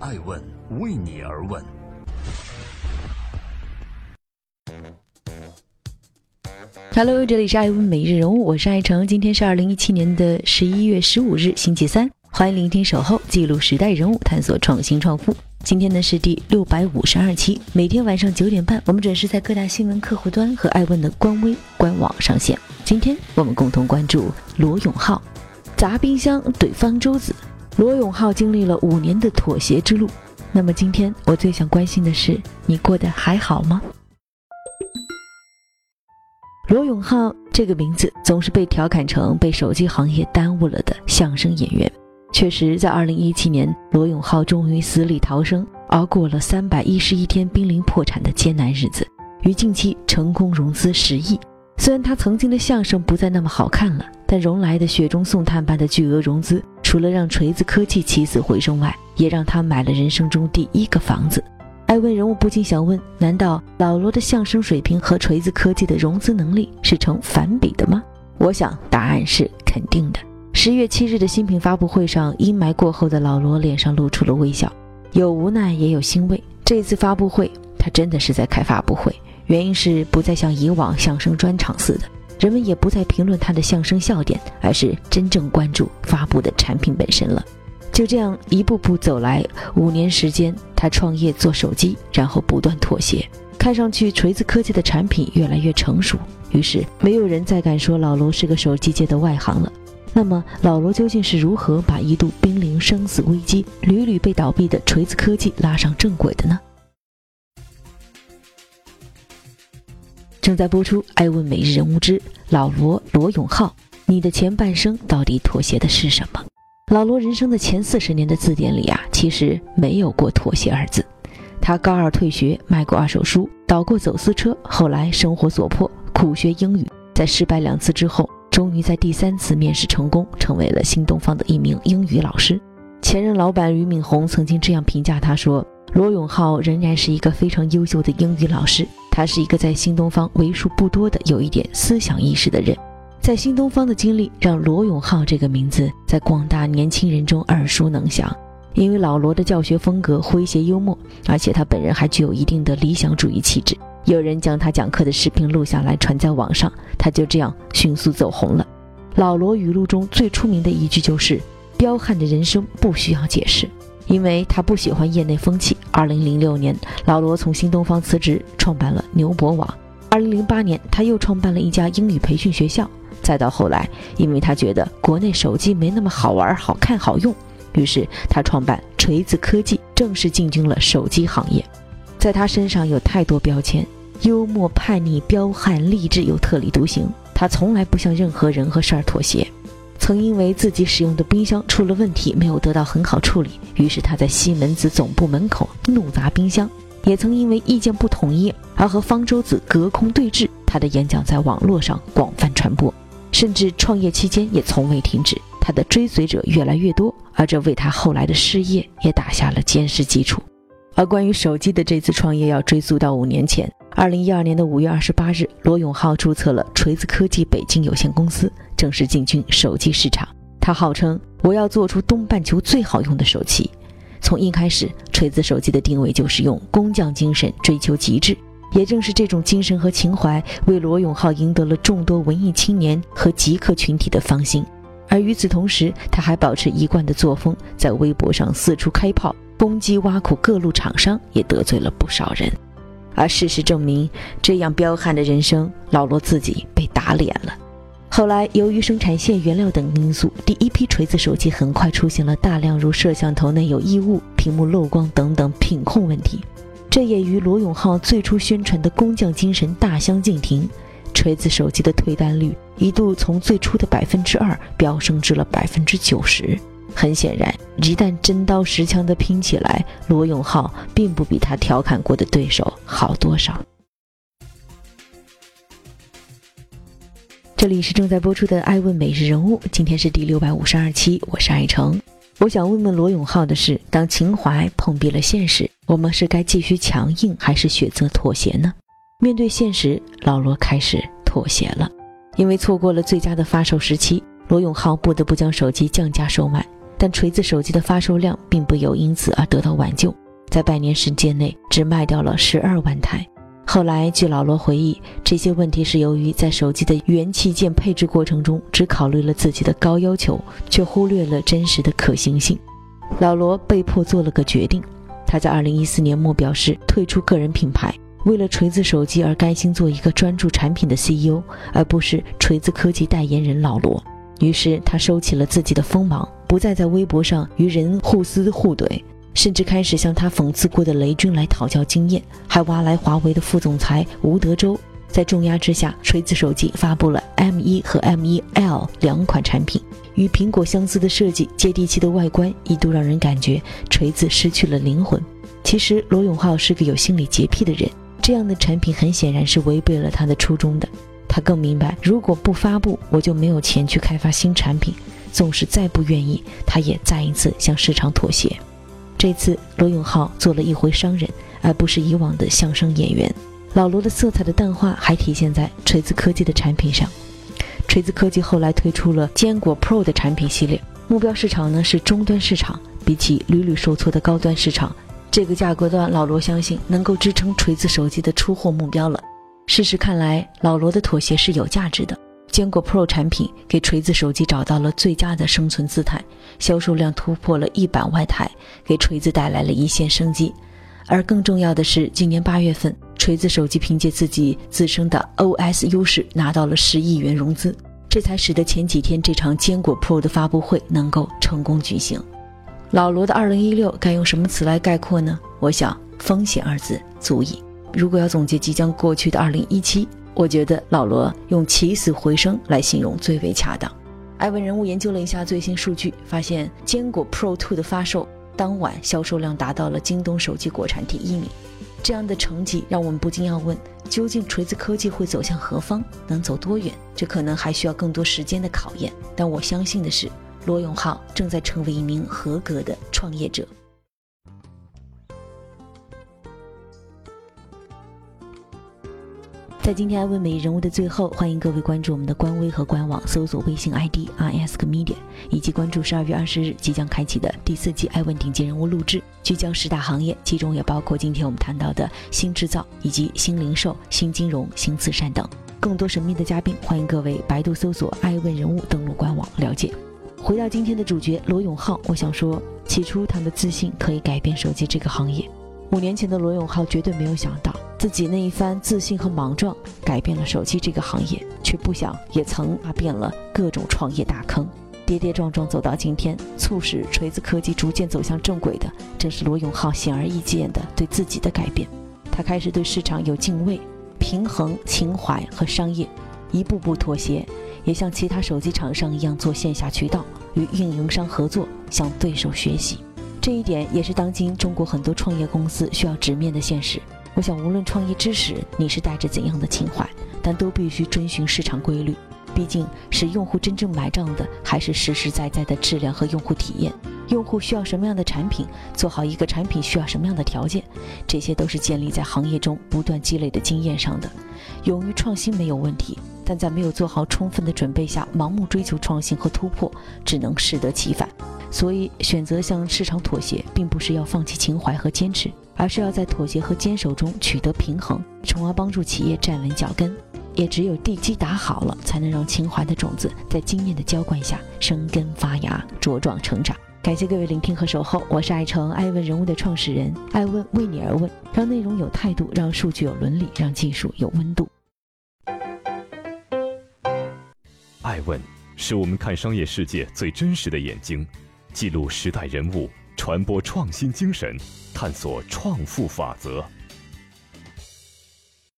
爱问为你而问。Hello，这里是爱问每日人物，我是爱成。今天是二零一七年的十一月十五日，星期三。欢迎聆听《守候》，记录时代人物，探索创新创富。今天呢是第六百五十二期，每天晚上九点半，我们准时在各大新闻客户端和爱问的官微官网上线。今天我们共同关注罗永浩砸冰箱怼方舟子。罗永浩经历了五年的妥协之路，那么今天我最想关心的是，你过得还好吗？罗永浩这个名字总是被调侃成被手机行业耽误了的相声演员。确实，在二零一七年，罗永浩终于死里逃生，熬过了三百一十一天濒临破产的艰难日子，于近期成功融资十亿。虽然他曾经的相声不再那么好看了，但融来的雪中送炭般的巨额融资，除了让锤子科技起死回生外，也让他买了人生中第一个房子。艾问人物不禁想问：难道老罗的相声水平和锤子科技的融资能力是成反比的吗？我想答案是肯定的。十月七日的新品发布会上，阴霾过后的老罗脸上露出了微笑，有无奈也有欣慰。这次发布会，他真的是在开发布会，原因是不再像以往相声专场似的，人们也不再评论他的相声笑点，而是真正关注发布的产品本身了。就这样一步步走来，五年时间，他创业做手机，然后不断妥协，看上去锤子科技的产品越来越成熟，于是没有人再敢说老罗是个手机界的外行了。那么，老罗究竟是如何把一度濒临生死危机、屡屡被倒闭的锤子科技拉上正轨的呢？正在播出《爱问每日人物之老罗罗永浩》，你的前半生到底妥协的是什么？老罗人生的前四十年的字典里啊，其实没有过妥协二字。他高二退学，卖过二手书，倒过走私车，后来生活所迫，苦学英语，在失败两次之后。终于在第三次面试成功，成为了新东方的一名英语老师。前任老板俞敏洪曾经这样评价他说：“罗永浩仍然是一个非常优秀的英语老师，他是一个在新东方为数不多的有一点思想意识的人。”在新东方的经历让罗永浩这个名字在广大年轻人中耳熟能详，因为老罗的教学风格诙谐幽默，而且他本人还具有一定的理想主义气质。有人将他讲课的视频录下来传在网上，他就这样迅速走红了。老罗语录中最出名的一句就是：“彪悍的人生不需要解释。”因为他不喜欢业内风气。二零零六年，老罗从新东方辞职，创办了牛博网。二零零八年，他又创办了一家英语培训学校。再到后来，因为他觉得国内手机没那么好玩、好看、好用，于是他创办锤子科技，正式进军了手机行业。在他身上有太多标签，幽默、叛逆、彪悍、励志又特立独行。他从来不向任何人和事儿妥协。曾因为自己使用的冰箱出了问题，没有得到很好处理，于是他在西门子总部门口怒砸冰箱。也曾因为意见不统一而和方舟子隔空对峙，他的演讲在网络上广泛传播。甚至创业期间也从未停止，他的追随者越来越多，而这为他后来的事业也打下了坚实基础。而关于手机的这次创业，要追溯到五年前，二零一二年的五月二十八日，罗永浩注册了锤子科技北京有限公司，正式进军手机市场。他号称：“我要做出东半球最好用的手机。”从一开始，锤子手机的定位就是用工匠精神追求极致。也正是这种精神和情怀，为罗永浩赢得了众多文艺青年和极客群体的芳心。而与此同时，他还保持一贯的作风，在微博上四处开炮。攻击挖苦各路厂商，也得罪了不少人。而事实证明，这样彪悍的人生，老罗自己被打脸了。后来，由于生产线、原料等因素，第一批锤子手机很快出现了大量如摄像头内有异物、屏幕漏光等等品控问题。这也与罗永浩最初宣传的工匠精神大相径庭。锤子手机的退单率一度从最初的百分之二飙升至了百分之九十。很显然，一旦真刀实枪的拼起来，罗永浩并不比他调侃过的对手好多少。这里是正在播出的《爱问每日人物》，今天是第六百五十二期，我是爱成。我想问问罗永浩的是：当情怀碰壁了现实，我们是该继续强硬，还是选择妥协呢？面对现实，老罗开始妥协了，因为错过了最佳的发售时期，罗永浩不得不将手机降价售卖。但锤子手机的发售量并不有因此而得到挽救，在半年时间内只卖掉了十二万台。后来，据老罗回忆，这些问题是由于在手机的元器件配置过程中，只考虑了自己的高要求，却忽略了真实的可行性。老罗被迫做了个决定，他在二零一四年末表示退出个人品牌，为了锤子手机而甘心做一个专注产品的 CEO，而不是锤子科技代言人老罗。于是他收起了自己的锋芒，不再在微博上与人互撕互怼，甚至开始向他讽刺过的雷军来讨教经验，还挖来华为的副总裁吴德州。在重压之下，锤子手机发布了 M1 和 M1L 两款产品，与苹果相似的设计、接地气的外观，一度让人感觉锤子失去了灵魂。其实罗永浩是个有心理洁癖的人，这样的产品很显然是违背了他的初衷的。他更明白，如果不发布，我就没有钱去开发新产品。纵使再不愿意，他也再一次向市场妥协。这次罗永浩做了一回商人，而不是以往的相声演员。老罗的色彩的淡化还体现在锤子科技的产品上。锤子科技后来推出了坚果 Pro 的产品系列，目标市场呢是终端市场。比起屡屡受挫的高端市场，这个价格段老罗相信能够支撑锤子手机的出货目标了。事实看来，老罗的妥协是有价值的。坚果 Pro 产品给锤子手机找到了最佳的生存姿态，销售量突破了一百万台，给锤子带来了一线生机。而更重要的是，今年八月份，锤子手机凭借自己自身的 OS 优势拿到了十亿元融资，这才使得前几天这场坚果 Pro 的发布会能够成功举行。老罗的2016该用什么词来概括呢？我想，风险二字足矣。如果要总结即将过去的二零一七，我觉得老罗用起死回生来形容最为恰当。艾文人物研究了一下最新数据，发现坚果 Pro 2的发售当晚销售量达到了京东手机国产第一名。这样的成绩让我们不禁要问：究竟锤子科技会走向何方，能走多远？这可能还需要更多时间的考验。但我相信的是，罗永浩正在成为一名合格的创业者。在今天爱问每日人物的最后，欢迎各位关注我们的官微和官网，搜索微信 ID @askmedia，以及关注十二月二十日即将开启的第四季爱问顶级人物录制，聚焦十大行业，其中也包括今天我们谈到的新制造以及新零售、新金融、新慈善等。更多神秘的嘉宾，欢迎各位百度搜索爱问人物，登录官网了解。回到今天的主角罗永浩，我想说，起初他的自信可以改变手机这个行业。五年前的罗永浩绝对没有想到。自己那一番自信和莽撞，改变了手机这个行业，却不想也曾踏遍了各种创业大坑，跌跌撞撞走到今天，促使锤子科技逐渐走向正轨的，正是罗永浩显而易见的对自己的改变。他开始对市场有敬畏，平衡情怀和商业，一步步妥协，也像其他手机厂商一样做线下渠道，与运营商合作，向对手学习。这一点也是当今中国很多创业公司需要直面的现实。我想，无论创业之时你是带着怎样的情怀，但都必须遵循市场规律。毕竟，使用户真正买账的还是实实在在的质量和用户体验。用户需要什么样的产品，做好一个产品需要什么样的条件，这些都是建立在行业中不断积累的经验上的。勇于创新没有问题，但在没有做好充分的准备下，盲目追求创新和突破，只能适得其反。所以，选择向市场妥协，并不是要放弃情怀和坚持。而是要在妥协和坚守中取得平衡，从而帮助企业站稳脚跟。也只有地基打好了，才能让情怀的种子在经验的浇灌下生根发芽、茁壮成长。感谢各位聆听和守候，我是爱成爱问人物的创始人，爱问为你而问，让内容有态度，让数据有伦理，让技术有温度。爱问是我们看商业世界最真实的眼睛，记录时代人物。传播创新精神，探索创富法则。